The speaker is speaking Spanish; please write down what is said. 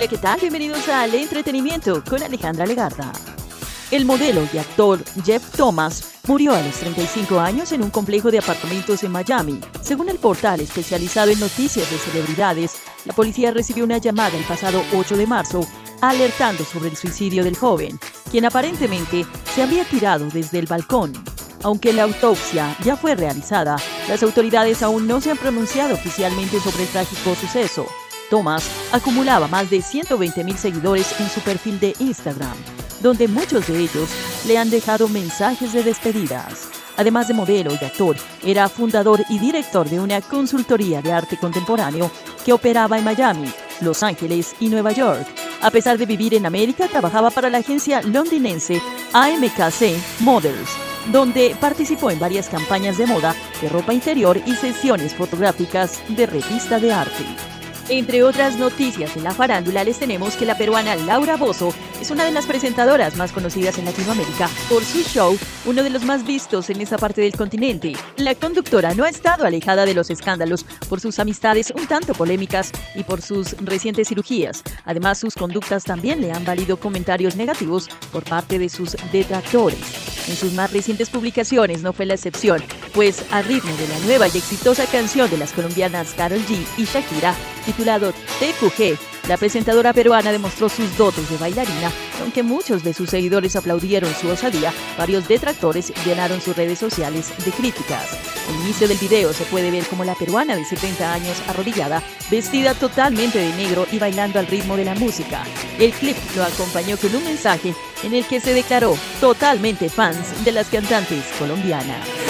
Hola, ¿qué tal? Bienvenidos al entretenimiento con Alejandra Legarda. El modelo y actor Jeff Thomas murió a los 35 años en un complejo de apartamentos en Miami. Según el portal especializado en noticias de celebridades, la policía recibió una llamada el pasado 8 de marzo alertando sobre el suicidio del joven, quien aparentemente se había tirado desde el balcón. Aunque la autopsia ya fue realizada, las autoridades aún no se han pronunciado oficialmente sobre el trágico suceso. Thomas acumulaba más de 120 mil seguidores en su perfil de Instagram, donde muchos de ellos le han dejado mensajes de despedidas. Además de modelo y actor, era fundador y director de una consultoría de arte contemporáneo que operaba en Miami, Los Ángeles y Nueva York. A pesar de vivir en América, trabajaba para la agencia londinense AMKC Models, donde participó en varias campañas de moda, de ropa interior y sesiones fotográficas de revista de arte. Entre otras noticias en la farándula les tenemos que la peruana Laura Bozo es una de las presentadoras más conocidas en Latinoamérica por su show, uno de los más vistos en esa parte del continente. La conductora no ha estado alejada de los escándalos por sus amistades un tanto polémicas y por sus recientes cirugías. Además, sus conductas también le han valido comentarios negativos por parte de sus detractores. En sus más recientes publicaciones no fue la excepción, pues a ritmo de la nueva y exitosa canción de las colombianas Karol G y Shakira, titulado TQG, la presentadora peruana demostró sus dotes de bailarina, aunque muchos de sus seguidores aplaudieron su osadía, varios detractores llenaron sus redes sociales de críticas. Al inicio del video se puede ver como la peruana de 70 años arrodillada, vestida totalmente de negro y bailando al ritmo de la música. El clip lo acompañó con un mensaje en el que se declaró totalmente fans de las cantantes colombianas.